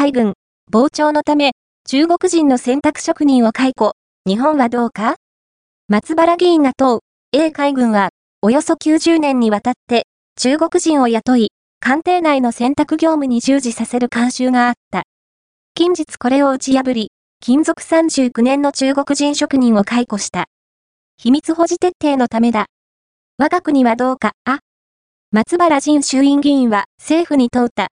海軍、傍聴のため、中国人の選択職人を解雇。日本はどうか？松原議員が問う、A 海軍は、およそ90年にわたって、中国人を雇い、官邸内の選択業務に従事させる慣習があった。近日これを打ち破り、勤続39年の中国人職人を解雇した。秘密保持徹底のためだ。我が国はどうか、あ？松原人衆院議員は政府に問うた